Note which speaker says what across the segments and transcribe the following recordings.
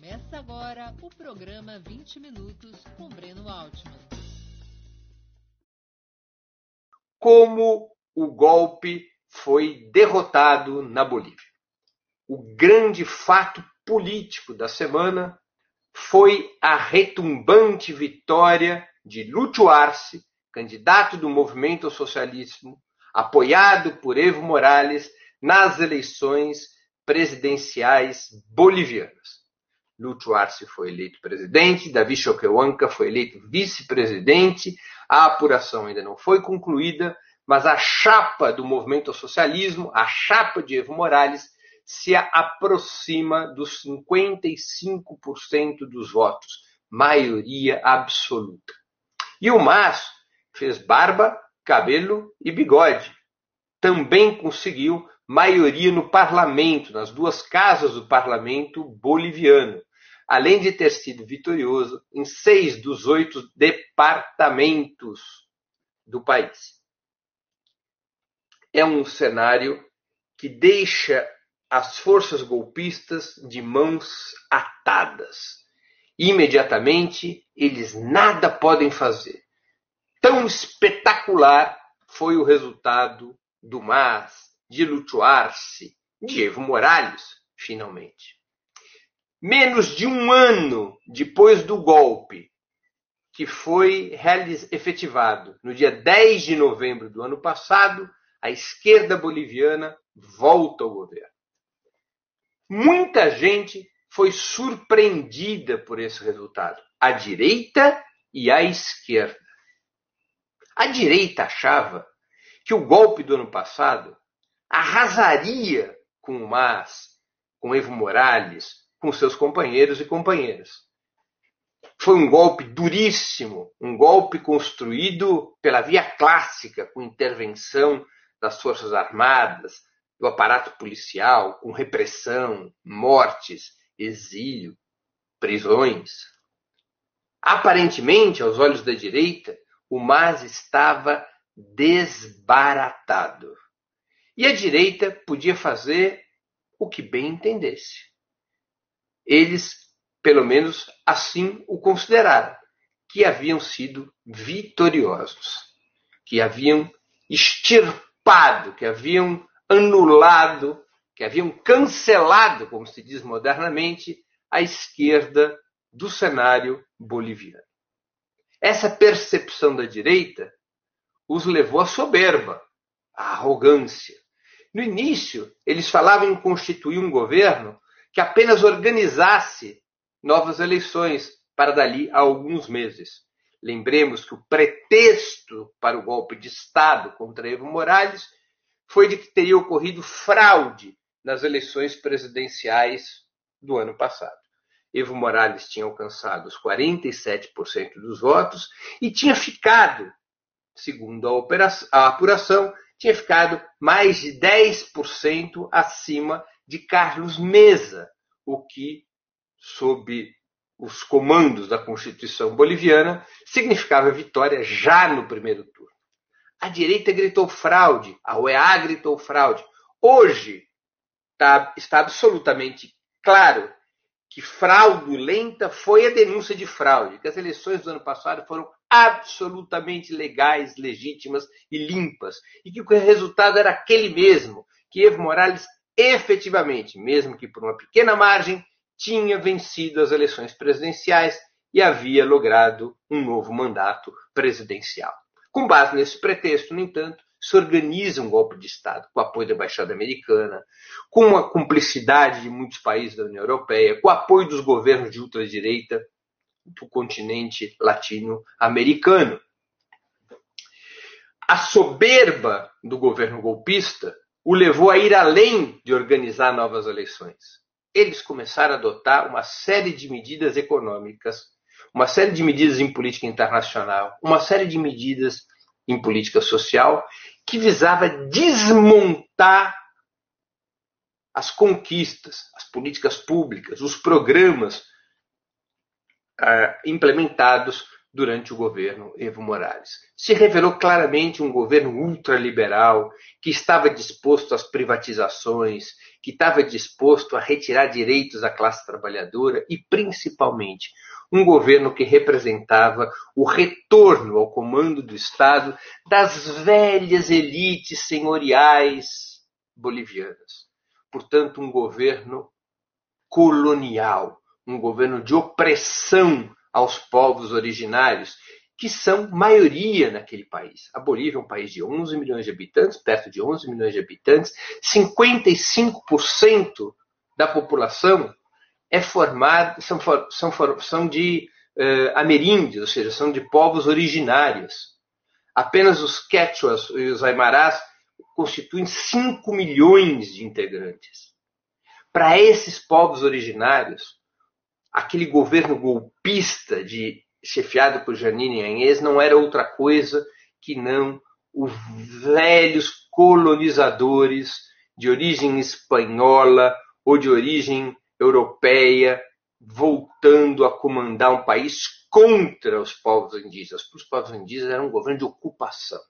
Speaker 1: Começa agora o programa 20 Minutos com Breno Altman.
Speaker 2: Como o golpe foi derrotado na Bolívia. O grande fato político da semana foi a retumbante vitória de Lúcio Arce, candidato do movimento socialismo, apoiado por Evo Morales nas eleições presidenciais bolivianas. Lúcio Arce foi eleito presidente, Davi Choquehuanca foi eleito vice-presidente, a apuração ainda não foi concluída, mas a chapa do movimento ao socialismo, a chapa de Evo Morales, se aproxima dos 55% dos votos, maioria absoluta. E o MAS fez barba, cabelo e bigode. Também conseguiu maioria no parlamento, nas duas casas do parlamento boliviano, além de ter sido vitorioso em seis dos oito departamentos do país. É um cenário que deixa as forças golpistas de mãos atadas. Imediatamente, eles nada podem fazer. Tão espetacular foi o resultado do MAS, de Arce, de Evo Morales, finalmente. Menos de um ano depois do golpe, que foi efetivado no dia 10 de novembro do ano passado, a esquerda boliviana volta ao governo. Muita gente foi surpreendida por esse resultado, a direita e a esquerda. A direita achava que o golpe do ano passado arrasaria com o MAS, com Evo Morales, com seus companheiros e companheiras. Foi um golpe duríssimo, um golpe construído pela via clássica, com intervenção das Forças Armadas, do aparato policial, com repressão, mortes, exílio, prisões. Aparentemente, aos olhos da direita, o MAS estava desbaratado. E a direita podia fazer o que bem entendesse. Eles, pelo menos assim o consideraram, que haviam sido vitoriosos, que haviam extirpado, que haviam anulado, que haviam cancelado, como se diz modernamente, a esquerda do cenário boliviano. Essa percepção da direita os levou à soberba, à arrogância, no início, eles falavam em constituir um governo que apenas organizasse novas eleições para dali a alguns meses. Lembremos que o pretexto para o golpe de Estado contra Evo Morales foi de que teria ocorrido fraude nas eleições presidenciais do ano passado. Evo Morales tinha alcançado os 47% dos votos e tinha ficado, segundo a, apuração, tinha ficado mais de 10% acima de Carlos Mesa, o que, sob os comandos da Constituição boliviana, significava vitória já no primeiro turno. A direita gritou fraude, a UEA gritou fraude. Hoje tá, está absolutamente claro que fraudulenta foi a denúncia de fraude, que as eleições do ano passado foram absolutamente legais, legítimas e limpas, e que o resultado era aquele mesmo, que Evo Morales efetivamente, mesmo que por uma pequena margem, tinha vencido as eleições presidenciais e havia logrado um novo mandato presidencial. Com base nesse pretexto, no entanto, se organiza um golpe de Estado com apoio da Embaixada Americana, com a cumplicidade de muitos países da União Europeia, com apoio dos governos de ultradireita do continente latino-americano. A soberba do governo golpista o levou a ir além de organizar novas eleições. Eles começaram a adotar uma série de medidas econômicas, uma série de medidas em política internacional, uma série de medidas em política social que visava desmontar as conquistas, as políticas públicas, os programas uh, implementados durante o governo Evo Morales. Se revelou claramente um governo ultraliberal que estava disposto às privatizações, que estava disposto a retirar direitos à classe trabalhadora e, principalmente, um governo que representava o retorno ao comando do Estado das velhas elites senhoriais bolivianas. Portanto, um governo colonial, um governo de opressão aos povos originários, que são maioria naquele país. A Bolívia é um país de 11 milhões de habitantes, perto de 11 milhões de habitantes, 55% da população é formada, são, são, são de uh, ameríndios, ou seja, são de povos originários. Apenas os quechuas e os aimarás constituem 5 milhões de integrantes. Para esses povos originários, aquele governo golpista de chefiado por Janine Anhes não era outra coisa que não os velhos colonizadores de origem espanhola ou de origem europeia voltando a comandar um país contra os povos indígenas. Os povos indígenas eram um governo de ocupação.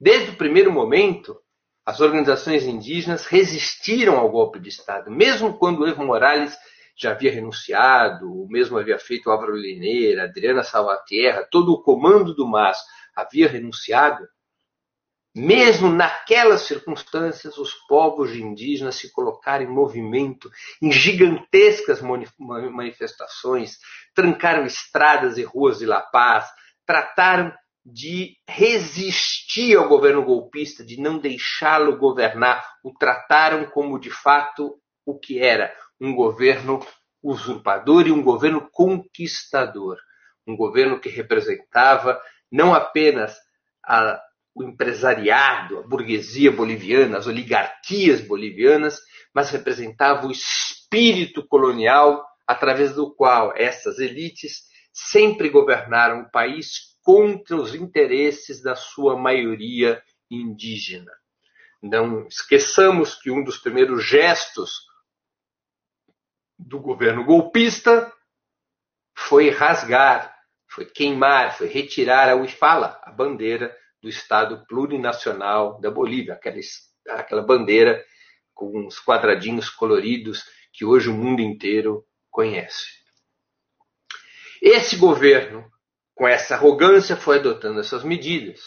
Speaker 2: Desde o primeiro momento, as organizações indígenas resistiram ao golpe de Estado, mesmo quando Evo Morales já havia renunciado, o mesmo havia feito Álvaro Lineira, Adriana Salvatierra, todo o comando do MAS havia renunciado. Mesmo naquelas circunstâncias, os povos indígenas se colocaram em movimento, em gigantescas manifestações, trancaram estradas e ruas de La Paz, trataram de resistir ao governo golpista, de não deixá-lo governar, o trataram como de fato o que era, um governo usurpador e um governo conquistador. Um governo que representava não apenas a, o empresariado, a burguesia boliviana, as oligarquias bolivianas, mas representava o espírito colonial através do qual essas elites sempre governaram o país contra os interesses da sua maioria indígena. Não esqueçamos que um dos primeiros gestos do governo golpista foi rasgar, foi queimar, foi retirar a UIFALA, a bandeira do Estado plurinacional da Bolívia, aquela, aquela bandeira com os quadradinhos coloridos que hoje o mundo inteiro conhece. Esse governo, com essa arrogância, foi adotando essas medidas.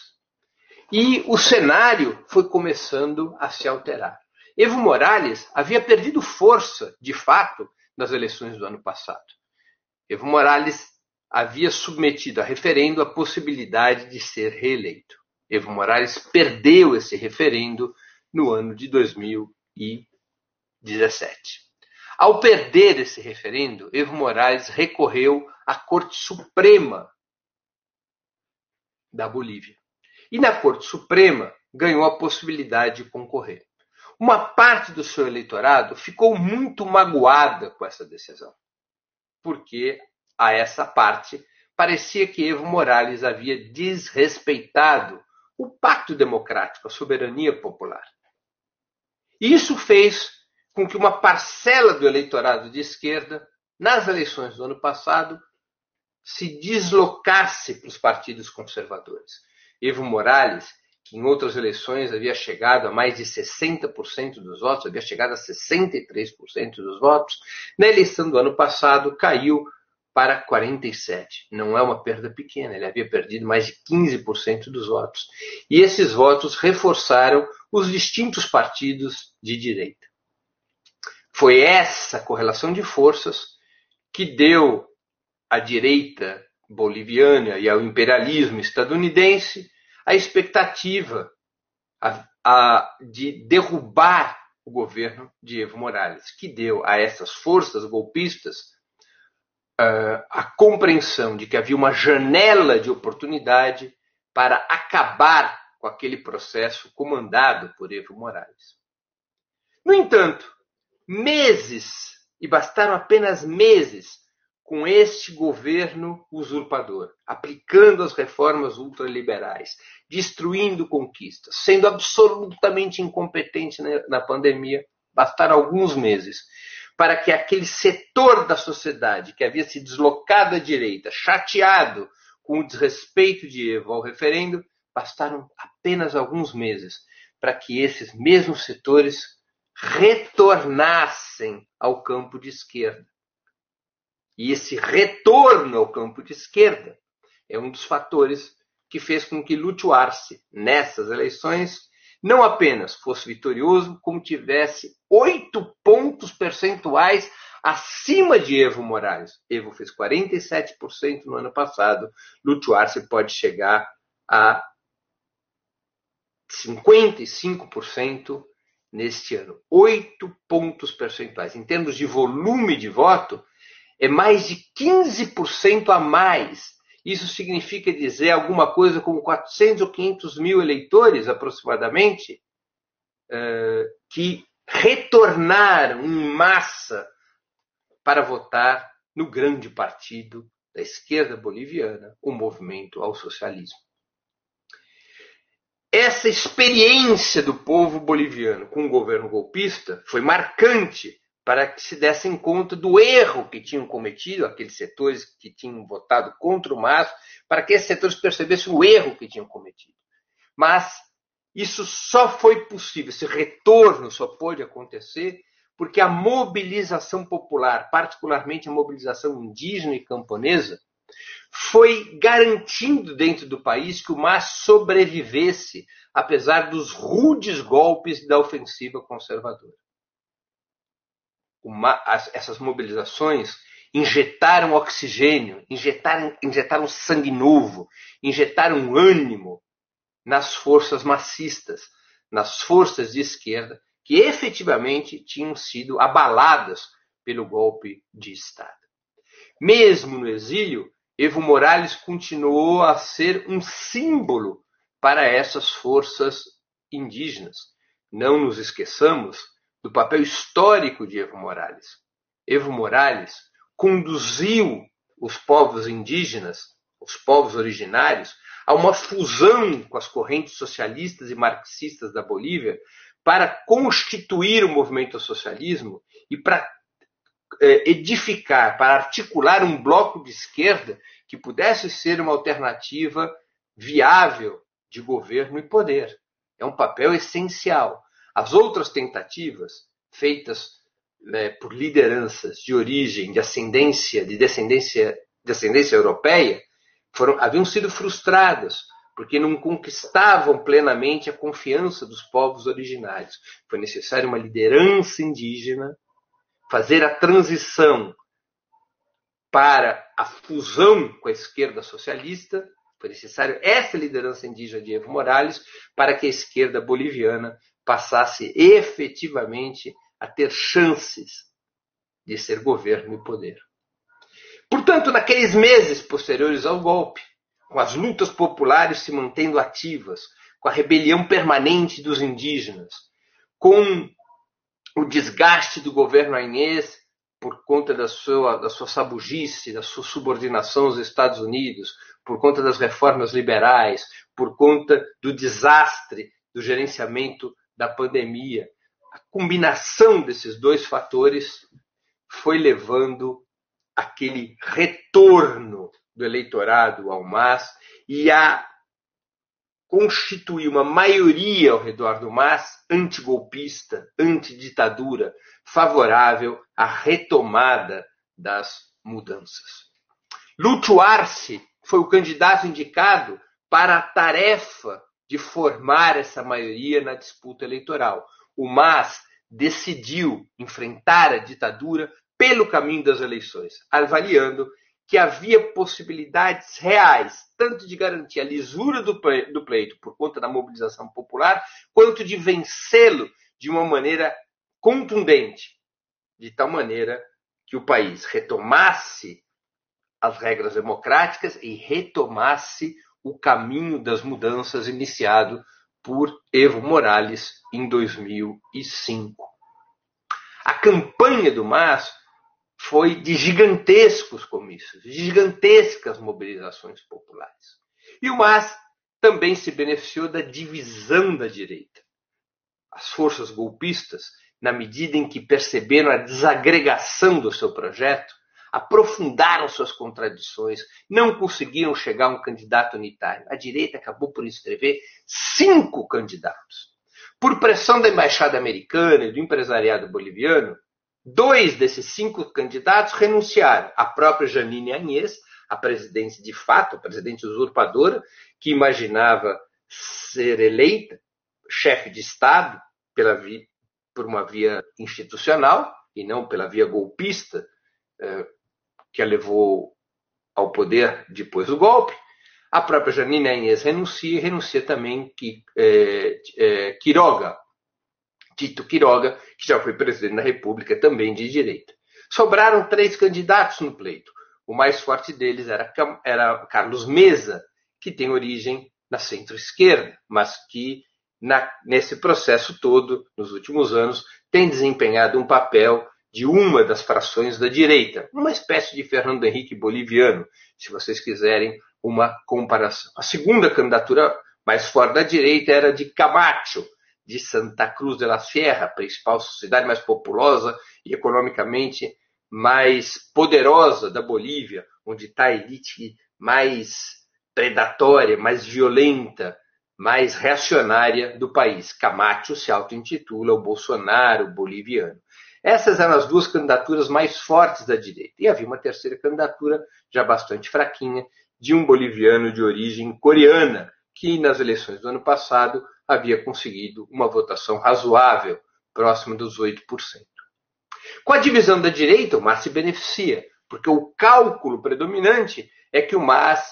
Speaker 2: E o cenário foi começando a se alterar. Evo Morales havia perdido força, de fato, nas eleições do ano passado. Evo Morales havia submetido a referendo a possibilidade de ser reeleito. Evo Morales perdeu esse referendo no ano de 2017. Ao perder esse referendo, Evo Morales recorreu à Corte Suprema da Bolívia. E na Corte Suprema ganhou a possibilidade de concorrer. Uma parte do seu eleitorado ficou muito magoada com essa decisão, porque a essa parte parecia que Evo Morales havia desrespeitado o pacto democrático, a soberania popular. Isso fez com que uma parcela do eleitorado de esquerda, nas eleições do ano passado, se deslocasse para os partidos conservadores. Evo Morales que em outras eleições havia chegado a mais de 60% dos votos, havia chegado a 63% dos votos, na eleição do ano passado caiu para 47. Não é uma perda pequena, ele havia perdido mais de 15% dos votos. E esses votos reforçaram os distintos partidos de direita. Foi essa correlação de forças que deu à direita boliviana e ao imperialismo estadunidense a expectativa a, a, de derrubar o governo de Evo Morales, que deu a essas forças golpistas uh, a compreensão de que havia uma janela de oportunidade para acabar com aquele processo comandado por Evo Morales. No entanto, meses, e bastaram apenas meses, com este governo usurpador, aplicando as reformas ultraliberais, destruindo conquistas, sendo absolutamente incompetente na pandemia, bastaram alguns meses para que aquele setor da sociedade que havia se deslocado à direita, chateado com o desrespeito de Evo ao referendo, bastaram apenas alguns meses para que esses mesmos setores retornassem ao campo de esquerda. E esse retorno ao campo de esquerda é um dos fatores que fez com que Arce, nessas eleições, não apenas fosse vitorioso, como tivesse oito pontos percentuais acima de Evo Morales. Evo fez 47% no ano passado, Arce pode chegar a 55% neste ano. Oito pontos percentuais. Em termos de volume de voto, é mais de 15% a mais. Isso significa dizer alguma coisa como 400 ou 500 mil eleitores, aproximadamente, eh, que retornaram em massa para votar no grande partido da esquerda boliviana, o Movimento ao Socialismo. Essa experiência do povo boliviano com o governo golpista foi marcante para que se dessem conta do erro que tinham cometido, aqueles setores que tinham votado contra o MAS, para que esses setores percebessem o erro que tinham cometido. Mas isso só foi possível, esse retorno só pôde acontecer porque a mobilização popular, particularmente a mobilização indígena e camponesa, foi garantindo dentro do país que o MAS sobrevivesse, apesar dos rudes golpes da ofensiva conservadora. Uma, as, essas mobilizações injetaram oxigênio, injetaram, injetaram sangue novo, injetaram ânimo nas forças massistas, nas forças de esquerda, que efetivamente tinham sido abaladas pelo golpe de Estado. Mesmo no exílio, Evo Morales continuou a ser um símbolo para essas forças indígenas. Não nos esqueçamos do papel histórico de Evo Morales. Evo Morales conduziu os povos indígenas, os povos originários, a uma fusão com as correntes socialistas e marxistas da Bolívia para constituir o movimento socialismo e para é, edificar, para articular um bloco de esquerda que pudesse ser uma alternativa viável de governo e poder. É um papel essencial. As outras tentativas feitas né, por lideranças de origem, de ascendência, de descendência, de ascendência europeia, foram, haviam sido frustradas porque não conquistavam plenamente a confiança dos povos originários. Foi necessária uma liderança indígena fazer a transição para a fusão com a esquerda socialista, foi necessário essa liderança indígena de Evo Morales para que a esquerda boliviana passasse efetivamente a ter chances de ser governo e poder. Portanto, naqueles meses posteriores ao golpe, com as lutas populares se mantendo ativas, com a rebelião permanente dos indígenas, com o desgaste do governo ainês por conta da sua, da sua sabugice, da sua subordinação aos Estados Unidos, por conta das reformas liberais, por conta do desastre do gerenciamento da pandemia. A combinação desses dois fatores foi levando aquele retorno do eleitorado ao MAS e a constituir uma maioria ao redor do MAS antigolpista, antiditadura, favorável à retomada das mudanças. Lúcio Arce foi o candidato indicado para a tarefa de formar essa maioria na disputa eleitoral. O MAS decidiu enfrentar a ditadura pelo caminho das eleições, avaliando que havia possibilidades reais, tanto de garantir a lisura do pleito por conta da mobilização popular, quanto de vencê-lo de uma maneira contundente, de tal maneira que o país retomasse as regras democráticas e retomasse o caminho das mudanças iniciado por Evo Morales em 2005. A campanha do MAS foi de gigantescos comícios, de gigantescas mobilizações populares. E o MAS também se beneficiou da divisão da direita. As forças golpistas, na medida em que perceberam a desagregação do seu projeto, aprofundaram suas contradições, não conseguiram chegar a um candidato unitário. A direita acabou por inscrever cinco candidatos. Por pressão da embaixada americana e do empresariado boliviano, dois desses cinco candidatos renunciaram. A própria Janine Agnès, a presidente de fato, a presidente usurpadora, que imaginava ser eleita chefe de Estado pela via, por uma via institucional e não pela via golpista eh, que a levou ao poder depois do golpe. A própria Janine Inês renuncia e renuncia também que, é, é, Quiroga, Tito Quiroga, que já foi presidente da República, também de direita. Sobraram três candidatos no pleito. O mais forte deles era, era Carlos Mesa, que tem origem na centro-esquerda, mas que na, nesse processo todo, nos últimos anos, tem desempenhado um papel de uma das frações da direita, uma espécie de Fernando Henrique boliviano, se vocês quiserem uma comparação. A segunda candidatura mais forte da direita era de Camacho, de Santa Cruz de la Sierra, principal cidade mais populosa e economicamente mais poderosa da Bolívia, onde está a elite mais predatória, mais violenta, mais reacionária do país. Camacho se auto-intitula o Bolsonaro boliviano. Essas eram as duas candidaturas mais fortes da direita. E havia uma terceira candidatura, já bastante fraquinha, de um boliviano de origem coreana, que nas eleições do ano passado havia conseguido uma votação razoável, próxima dos 8%. Com a divisão da direita, o MAS se beneficia, porque o cálculo predominante é que o MAS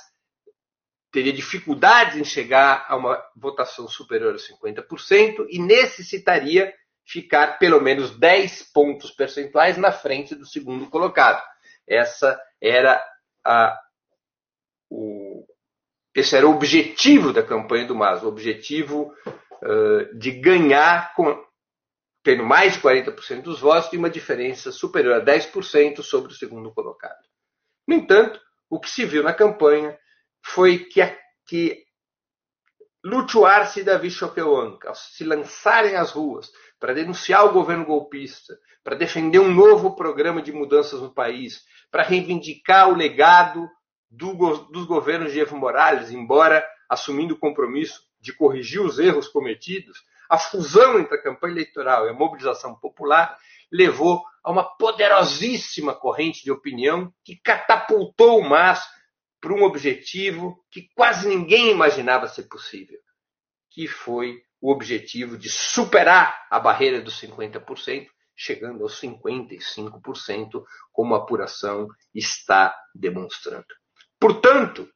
Speaker 2: teria dificuldades em chegar a uma votação superior a 50% e necessitaria ficar pelo menos 10 pontos percentuais na frente do segundo colocado. Essa era a, o, esse era o objetivo da campanha do MAS, o objetivo uh, de ganhar com, tendo mais de 40% dos votos e uma diferença superior a 10% sobre o segundo colocado. No entanto, o que se viu na campanha foi que, a, que Lutuarse Davi ao se lançarem às ruas para denunciar o governo golpista, para defender um novo programa de mudanças no país, para reivindicar o legado do, dos governos de Evo Morales, embora assumindo o compromisso de corrigir os erros cometidos, a fusão entre a campanha eleitoral e a mobilização popular levou a uma poderosíssima corrente de opinião que catapultou o MAS para um objetivo que quase ninguém imaginava ser possível, que foi o objetivo de superar a barreira dos 50%, chegando aos 55%, como a apuração está demonstrando. Portanto,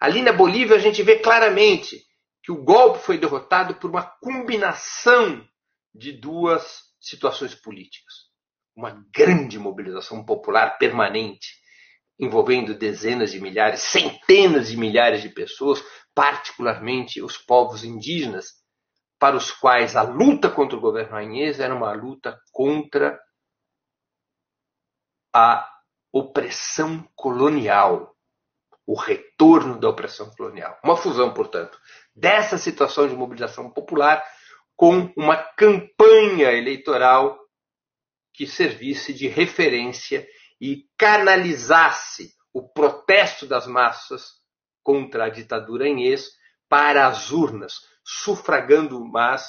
Speaker 2: ali na Bolívia a gente vê claramente que o golpe foi derrotado por uma combinação de duas situações políticas. Uma grande mobilização popular permanente envolvendo dezenas de milhares, centenas de milhares de pessoas, particularmente os povos indígenas, para os quais a luta contra o governo Agnès era uma luta contra a opressão colonial, o retorno da opressão colonial. Uma fusão, portanto, dessa situação de mobilização popular com uma campanha eleitoral que servisse de referência e canalizasse o protesto das massas contra a ditadura Inês para as urnas, sufragando o MAS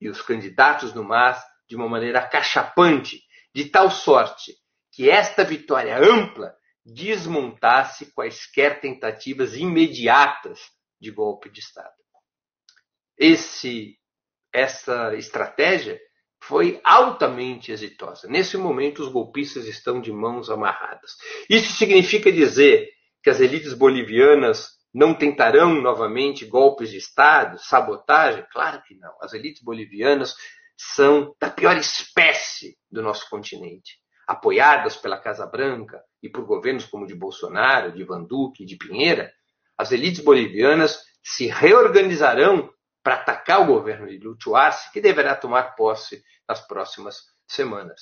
Speaker 2: e os candidatos do MAS de uma maneira cachapante, de tal sorte que esta vitória ampla desmontasse quaisquer tentativas imediatas de golpe de Estado. Esse, essa estratégia foi altamente exitosa. Nesse momento, os golpistas estão de mãos amarradas. Isso significa dizer que as elites bolivianas não tentarão novamente golpes de Estado, sabotagem? Claro que não. As elites bolivianas são da pior espécie do nosso continente. Apoiadas pela Casa Branca e por governos como de Bolsonaro, de Van Duque, de Pinheira, as elites bolivianas se reorganizarão para atacar o governo de Arce, que deverá tomar posse nas próximas semanas.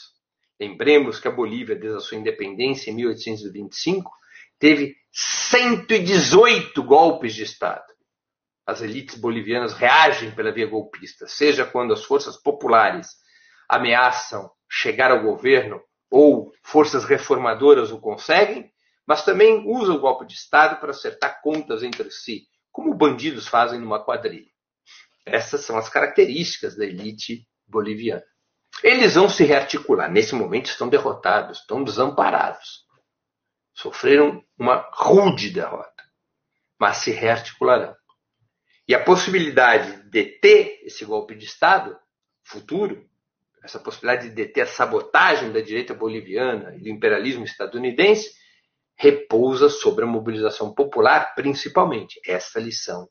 Speaker 2: Lembremos que a Bolívia, desde a sua independência em 1825, teve 118 golpes de Estado. As elites bolivianas reagem pela via golpista, seja quando as forças populares ameaçam chegar ao governo ou forças reformadoras o conseguem, mas também usa o golpe de Estado para acertar contas entre si, como bandidos fazem numa quadrilha. Essas são as características da elite boliviana. Eles vão se rearticular. Nesse momento estão derrotados, estão desamparados. Sofreram uma rude derrota, mas se rearticularão. E a possibilidade de deter esse golpe de Estado futuro, essa possibilidade de deter a sabotagem da direita boliviana e do imperialismo estadunidense, repousa sobre a mobilização popular, principalmente. Essa lição,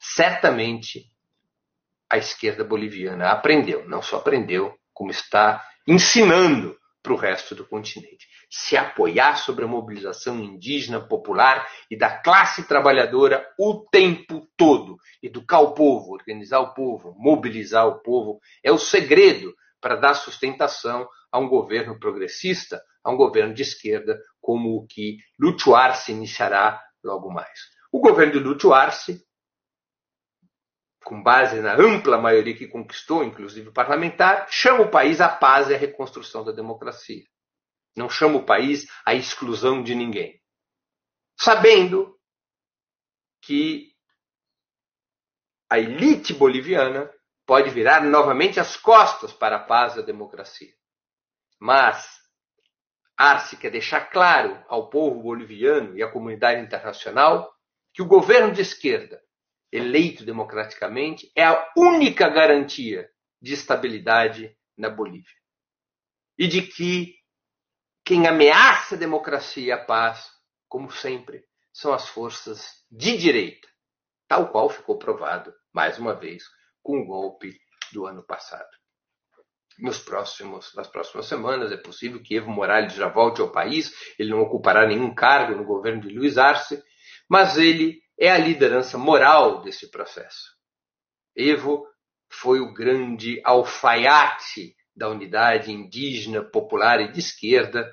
Speaker 2: certamente, a esquerda boliviana aprendeu. Não só aprendeu, como está ensinando para o resto do continente. Se apoiar sobre a mobilização indígena, popular e da classe trabalhadora o tempo todo. Educar o povo, organizar o povo, mobilizar o povo é o segredo para dar sustentação a um governo progressista, a um governo de esquerda, como o que Lúcio Arce iniciará logo mais. O governo de Lúcio Arce com base na ampla maioria que conquistou, inclusive parlamentar, chama o país à paz e à reconstrução da democracia. Não chama o país à exclusão de ninguém. Sabendo que a elite boliviana pode virar novamente as costas para a paz e a democracia. Mas Arce quer deixar claro ao povo boliviano e à comunidade internacional que o governo de esquerda eleito democraticamente, é a única garantia de estabilidade na Bolívia. E de que quem ameaça a democracia e a paz, como sempre, são as forças de direita, tal qual ficou provado, mais uma vez, com o golpe do ano passado. Nos próximos, nas próximas semanas é possível que Evo Morales já volte ao país, ele não ocupará nenhum cargo no governo de Luiz Arce, mas ele é a liderança moral desse processo. Evo foi o grande alfaiate da unidade indígena, popular e de esquerda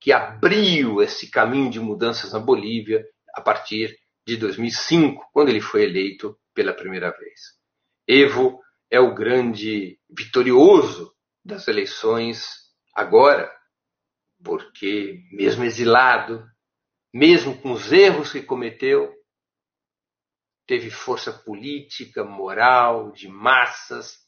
Speaker 2: que abriu esse caminho de mudanças na Bolívia a partir de 2005, quando ele foi eleito pela primeira vez. Evo é o grande vitorioso das eleições agora, porque, mesmo exilado, mesmo com os erros que cometeu, teve força política, moral, de massas,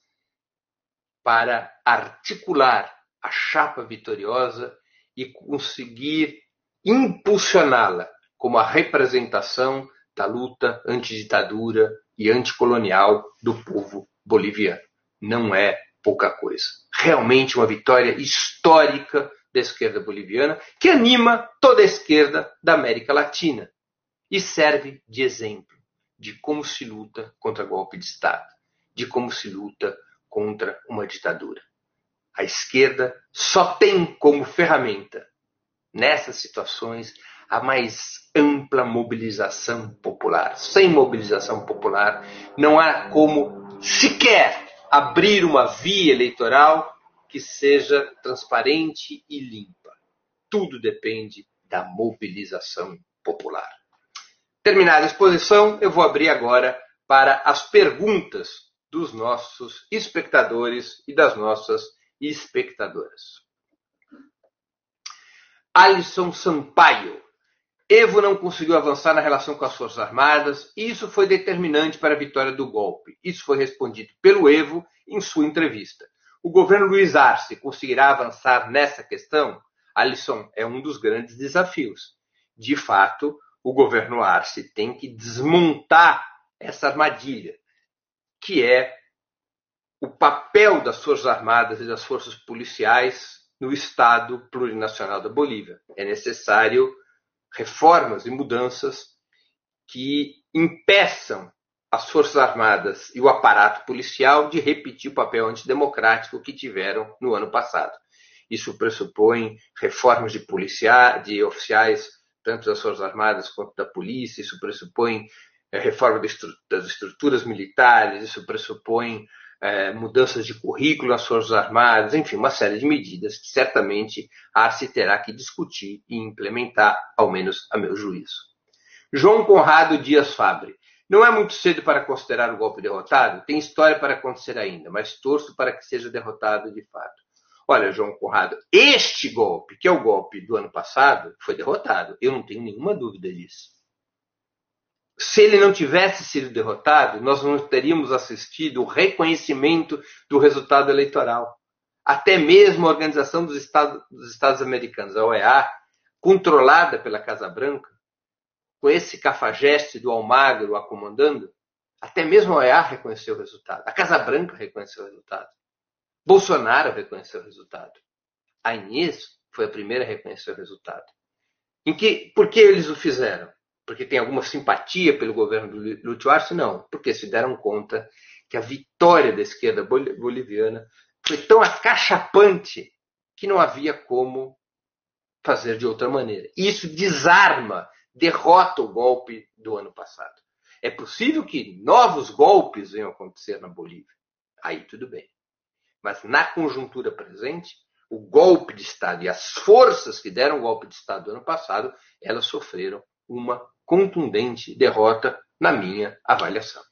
Speaker 2: para articular a chapa vitoriosa e conseguir impulsioná-la como a representação da luta antiditadura e anticolonial do povo boliviano. Não é pouca coisa. Realmente uma vitória histórica da esquerda boliviana que anima toda a esquerda da América Latina e serve de exemplo de como se luta contra golpe de Estado, de como se luta contra uma ditadura. A esquerda só tem como ferramenta, nessas situações, a mais ampla mobilização popular. Sem mobilização popular, não há como sequer abrir uma via eleitoral que seja transparente e limpa. Tudo depende da mobilização popular. Terminada a exposição, eu vou abrir agora para as perguntas dos nossos espectadores e das nossas espectadoras. Alisson Sampaio. Evo não conseguiu avançar na relação com as Forças Armadas e isso foi determinante para a vitória do golpe. Isso foi respondido pelo Evo em sua entrevista. O governo Luiz Arce conseguirá avançar nessa questão? Alisson, é um dos grandes desafios. De fato, o governo Arce tem que desmontar essa armadilha, que é o papel das Forças Armadas e das forças policiais no Estado plurinacional da Bolívia. É necessário reformas e mudanças que impeçam as Forças Armadas e o aparato policial de repetir o papel antidemocrático que tiveram no ano passado. Isso pressupõe reformas de, policiais, de oficiais tanto das Forças Armadas quanto da polícia, isso pressupõe é, reforma das estruturas militares, isso pressupõe é, mudanças de currículo nas Forças Armadas, enfim, uma série de medidas que certamente a Arce terá que discutir e implementar, ao menos a meu juízo. João Conrado Dias Fabre. Não é muito cedo para considerar o golpe derrotado? Tem história para acontecer ainda, mas torço para que seja derrotado de fato. Olha, João Conrado, este golpe, que é o golpe do ano passado, foi derrotado. Eu não tenho nenhuma dúvida disso. Se ele não tivesse sido derrotado, nós não teríamos assistido o reconhecimento do resultado eleitoral. Até mesmo a Organização dos Estados, dos Estados Americanos, a OEA, controlada pela Casa Branca, com esse cafajeste do Almagro a comandando, até mesmo a OEA reconheceu o resultado. A Casa Branca reconheceu o resultado. Bolsonaro reconheceu o resultado. A Inês foi a primeira a reconhecer o resultado. Em que, por que eles o fizeram? Porque tem alguma simpatia pelo governo do Lúcio Arce? Não. Porque se deram conta que a vitória da esquerda boliviana foi tão acachapante que não havia como fazer de outra maneira. Isso desarma, derrota o golpe do ano passado. É possível que novos golpes venham a acontecer na Bolívia. Aí tudo bem. Mas na conjuntura presente, o golpe de Estado e as forças que deram o golpe de Estado do ano passado, elas sofreram uma contundente derrota, na minha avaliação.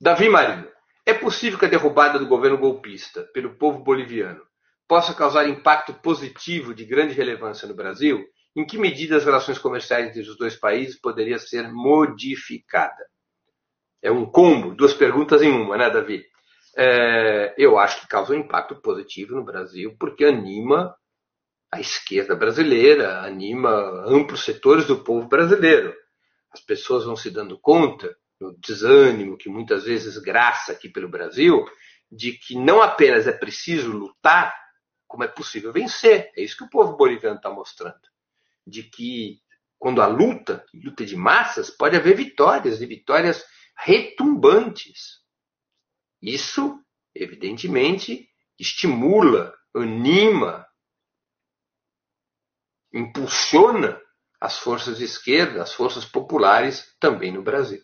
Speaker 2: Davi Marinho. É possível que a derrubada do governo golpista pelo povo boliviano possa causar impacto positivo de grande relevância no Brasil? Em que medida as relações comerciais entre os dois países poderia ser modificada? É um combo, duas perguntas em uma, né, Davi? É, eu acho que causa um impacto positivo no Brasil, porque anima a esquerda brasileira, anima amplos setores do povo brasileiro. As pessoas vão se dando conta, no desânimo que muitas vezes graça aqui pelo Brasil, de que não apenas é preciso lutar, como é possível vencer. É isso que o povo boliviano está mostrando. De que quando a luta, luta de massas, pode haver vitórias, e vitórias retumbantes. Isso, evidentemente, estimula, anima, impulsiona as forças de esquerda, as forças populares também no Brasil.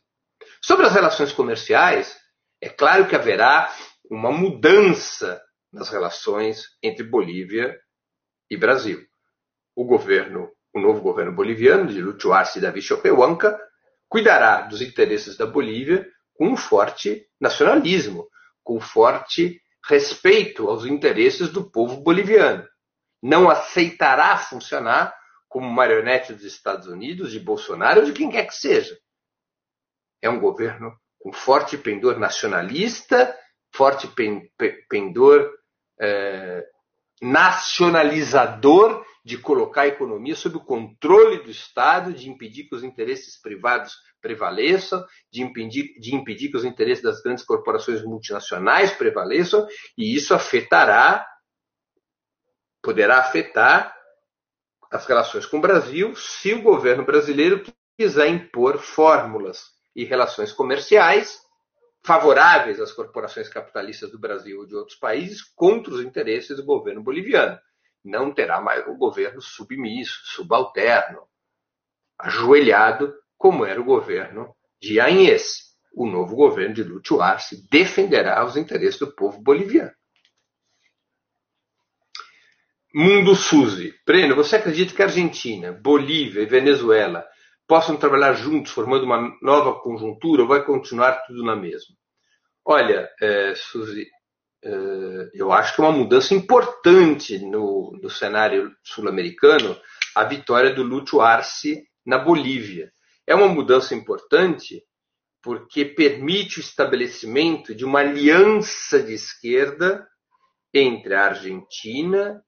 Speaker 2: Sobre as relações comerciais, é claro que haverá uma mudança nas relações entre Bolívia e Brasil. O governo, o novo governo boliviano de Lúcio Arce e Davi Chopehuanca cuidará dos interesses da Bolívia com um forte nacionalismo, com forte respeito aos interesses do povo boliviano. Não aceitará funcionar como marionete dos Estados Unidos, de Bolsonaro ou de quem quer que seja. É um governo com forte pendor nacionalista, forte pendor é, nacionalizador de colocar a economia sob o controle do Estado, de impedir que os interesses privados prevaleçam, de impedir, de impedir que os interesses das grandes corporações multinacionais prevaleçam, e isso afetará, poderá afetar as relações com o Brasil se o governo brasileiro quiser impor fórmulas e relações comerciais favoráveis às corporações capitalistas do Brasil ou de outros países contra os interesses do governo boliviano. Não terá mais um governo submisso, subalterno, ajoelhado, como era o governo de Anhês. O novo governo de Lúcio Arce defenderá os interesses do povo boliviano. Mundo Suzy. Breno, você acredita que a Argentina, Bolívia e Venezuela possam trabalhar juntos, formando uma nova conjuntura, ou vai continuar tudo na mesma? Olha, é, Suzy, eu acho que é uma mudança importante no, no cenário sul-americano a vitória do Lúcio Arce na Bolívia. É uma mudança importante porque permite o estabelecimento de uma aliança de esquerda entre a Argentina,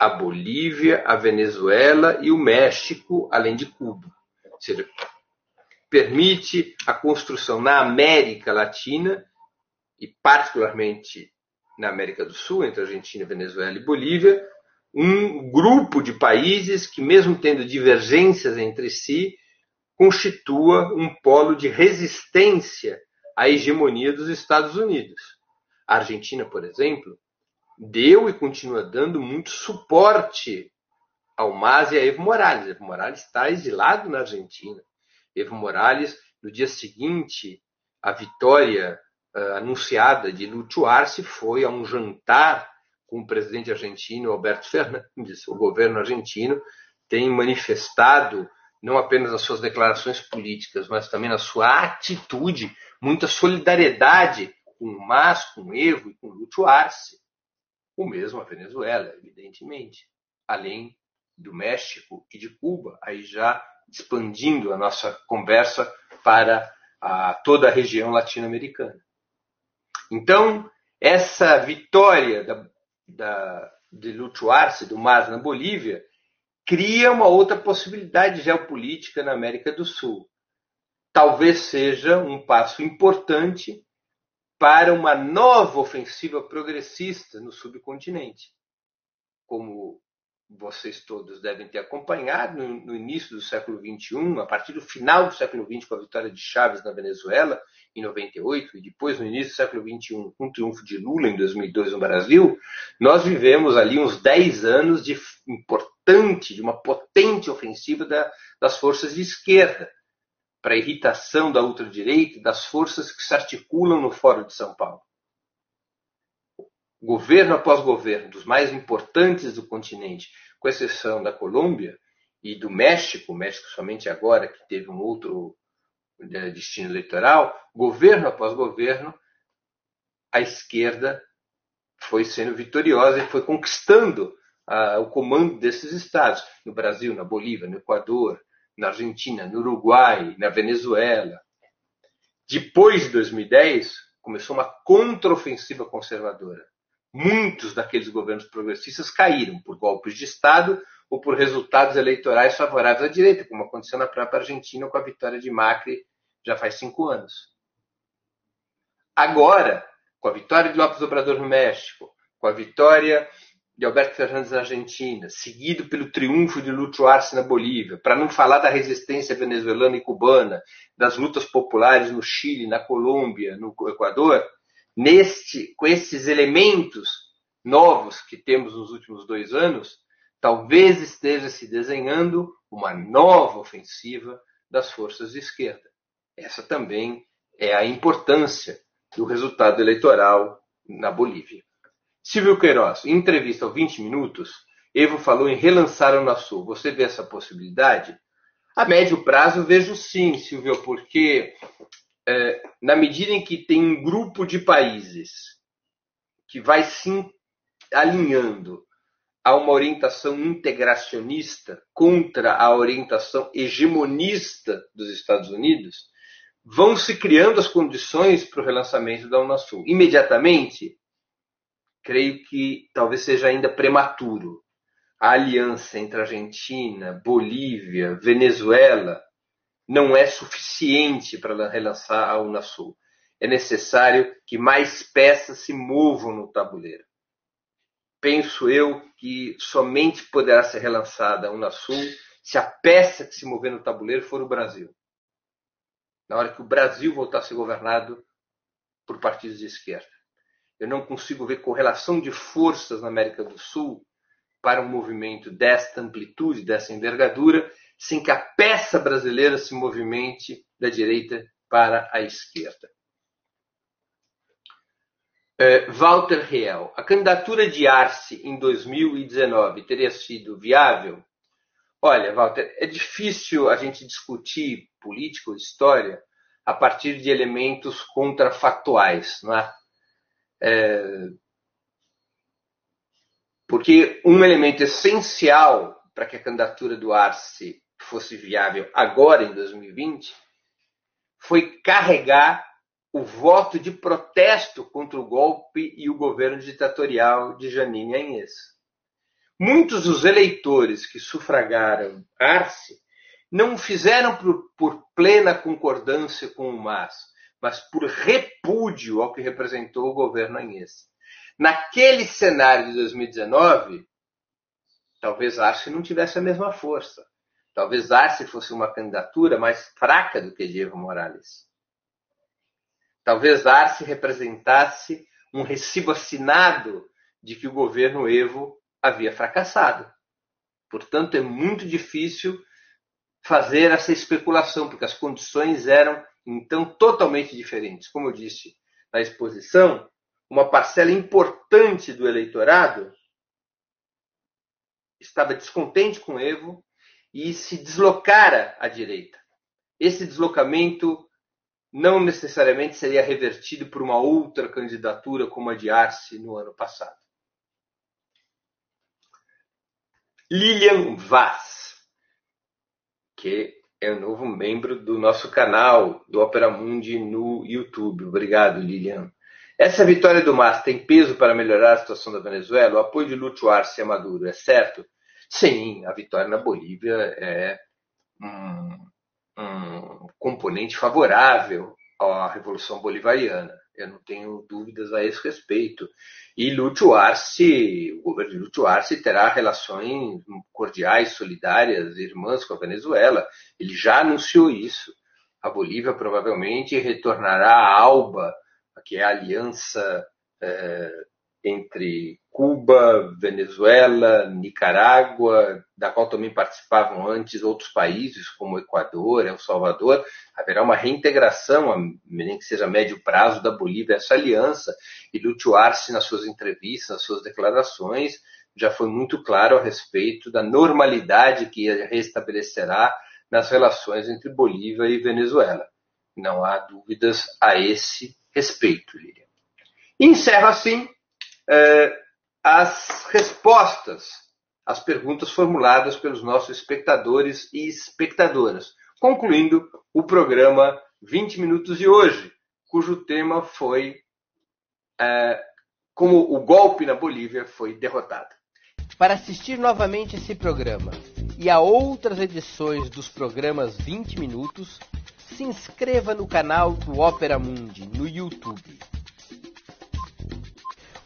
Speaker 2: a Bolívia, a Venezuela e o México, além de Cuba. Ou seja, permite a construção na América Latina e particularmente na América do Sul, entre Argentina, Venezuela e Bolívia, um grupo de países que, mesmo tendo divergências entre si, constitua um polo de resistência à hegemonia dos Estados Unidos. A Argentina, por exemplo, deu e continua dando muito suporte ao MAS e a Evo Morales. Evo Morales está exilado na Argentina. Evo Morales, no dia seguinte à vitória anunciada de Arce, foi a um jantar com o presidente argentino Alberto Fernandes. O governo argentino tem manifestado não apenas nas suas declarações políticas, mas também na sua atitude, muita solidariedade com o MAS, com o Evo e com o Arce. O mesmo a Venezuela, evidentemente, além do México e de Cuba, aí já expandindo a nossa conversa para a, toda a região latino-americana. Então, essa vitória da, da, de Lúcio Arce, do MAS na Bolívia, cria uma outra possibilidade geopolítica na América do Sul. Talvez seja um passo importante para uma nova ofensiva progressista no subcontinente. Como vocês todos devem ter acompanhado no, início do século XXI, a partir do final do século XX, com a vitória de Chávez na Venezuela, em 98, e depois no início do século XXI, com o triunfo de Lula em 2002 no Brasil, nós vivemos ali uns 10 anos de importante, de uma potente ofensiva da, das forças de esquerda, para a irritação da ultradireita, das forças que se articulam no Fórum de São Paulo governo após governo, dos mais importantes do continente, com exceção da Colômbia e do México, o México somente agora que teve um outro né, destino eleitoral, governo após governo, a esquerda foi sendo vitoriosa e foi conquistando o comando desses estados, no Brasil, na Bolívia, no Equador, na Argentina, no Uruguai, na Venezuela. Depois de 2010, começou uma contraofensiva conservadora muitos daqueles governos progressistas caíram por golpes de Estado ou por resultados eleitorais favoráveis à direita, como aconteceu na própria Argentina com a vitória de Macri já faz cinco anos. Agora, com a vitória de López Obrador no México, com a vitória de Alberto Fernandes na Argentina, seguido pelo triunfo de Lúcio Arce na Bolívia, para não falar da resistência venezuelana e cubana, das lutas populares no Chile, na Colômbia, no Equador, neste, com esses elementos novos que temos nos últimos dois anos, talvez esteja se desenhando uma nova ofensiva das forças de esquerda. Essa também é a importância do resultado eleitoral na Bolívia. Silvio Queiroz, em entrevista ao 20 Minutos, Evo falou em relançar o Unasul. Você vê essa possibilidade? A médio prazo, vejo sim, Silvio, porque é, na medida em que tem um grupo de países que vai se alinhando a uma orientação integracionista contra a orientação hegemonista dos Estados Unidos, vão se criando as condições para o relançamento da Unasul. Imediatamente, creio que talvez seja ainda prematuro. A aliança entre Argentina, Bolívia, Venezuela não é suficiente para relançar a Unasul. É necessário que mais peças se movam no tabuleiro. Penso eu que somente poderá ser relançada a Unasul se a peça que se mover no tabuleiro for o Brasil. Na hora que o Brasil voltar a ser governado por partidos de esquerda. Eu não consigo ver correlação de forças na América do Sul para um movimento desta amplitude, dessa envergadura, sem que a peça brasileira se movimente da direita para a esquerda. É, Walter Riel, a candidatura de Arce em 2019 teria sido viável? Olha, Walter, é difícil a gente discutir política ou história a partir de elementos contrafactuais, não é? é porque um elemento essencial para que a candidatura do Arce fosse viável agora em 2020 foi carregar o voto de protesto contra o golpe e o governo ditatorial de Janine Agnès. Muitos dos eleitores que sufragaram Arce não fizeram por, por plena concordância com o MAS, mas por repúdio ao que representou o governo Agnès. Naquele cenário de 2019, talvez Arce não tivesse a mesma força. Talvez Arce fosse uma candidatura mais fraca do que Diego Morales. Talvez Arce representasse um recibo assinado de que o governo Evo havia fracassado. Portanto, é muito difícil fazer essa especulação, porque as condições eram então totalmente diferentes. Como eu disse na exposição, uma parcela importante do eleitorado estava descontente com Evo e se deslocara à direita. Esse deslocamento não necessariamente seria revertido por uma outra candidatura como a de Arce no ano passado. Lilian Vaz, que é o novo membro do nosso canal do Opera Mundi no YouTube. Obrigado, Lilian. Essa vitória do MAS tem peso para melhorar a situação da Venezuela? O apoio de Lúcio Arce a Maduro é certo? Sim, a vitória na Bolívia é um, um componente favorável à Revolução Bolivariana. Eu não tenho dúvidas a esse respeito. E Lúcio Arce, o governo de Lúcio Arce terá relações cordiais, solidárias, irmãs com a Venezuela. Ele já anunciou isso. A Bolívia provavelmente retornará à ALBA, que é a aliança é, entre Cuba, Venezuela, Nicarágua, da qual também participavam antes outros países, como Equador, El Salvador, haverá uma reintegração, nem que seja a médio prazo, da Bolívia essa aliança, e Lúcio Arce, nas suas entrevistas, nas suas declarações, já foi muito claro a respeito da normalidade que restabelecerá nas relações entre Bolívia e Venezuela. Não há dúvidas a esse respeito, Lilian. encerro assim eh, as respostas às perguntas formuladas pelos nossos espectadores e espectadoras, concluindo o programa 20 Minutos de hoje, cujo tema foi eh, como o golpe na Bolívia foi derrotado.
Speaker 3: Para assistir novamente esse programa e a outras edições dos programas 20 Minutos, se inscreva no canal do Opera Mundi no YouTube.